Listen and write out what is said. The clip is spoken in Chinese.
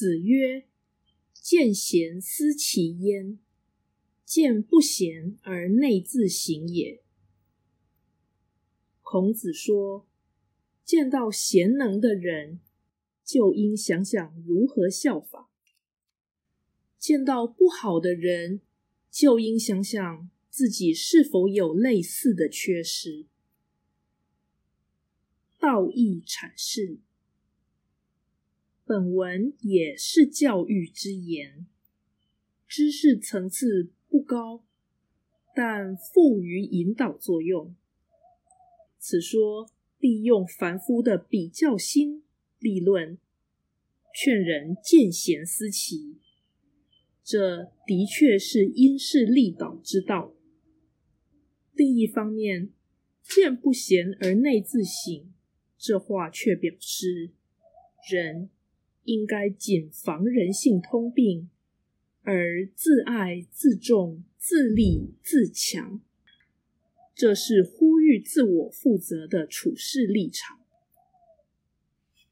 子曰：“见贤思齐焉，见不贤而内自省也。”孔子说：“见到贤能的人，就应想想如何效法；见到不好的人，就应想想自己是否有类似的缺失。”道义阐释。本文也是教育之言，知识层次不高，但富于引导作用。此说利用凡夫的比较心立论，劝人见贤思齐，这的确是因势利导之道。另一方面，见不贤而内自省，这话却表示人。应该谨防人性通病，而自爱、自重、自立、自强。这是呼吁自我负责的处事立场。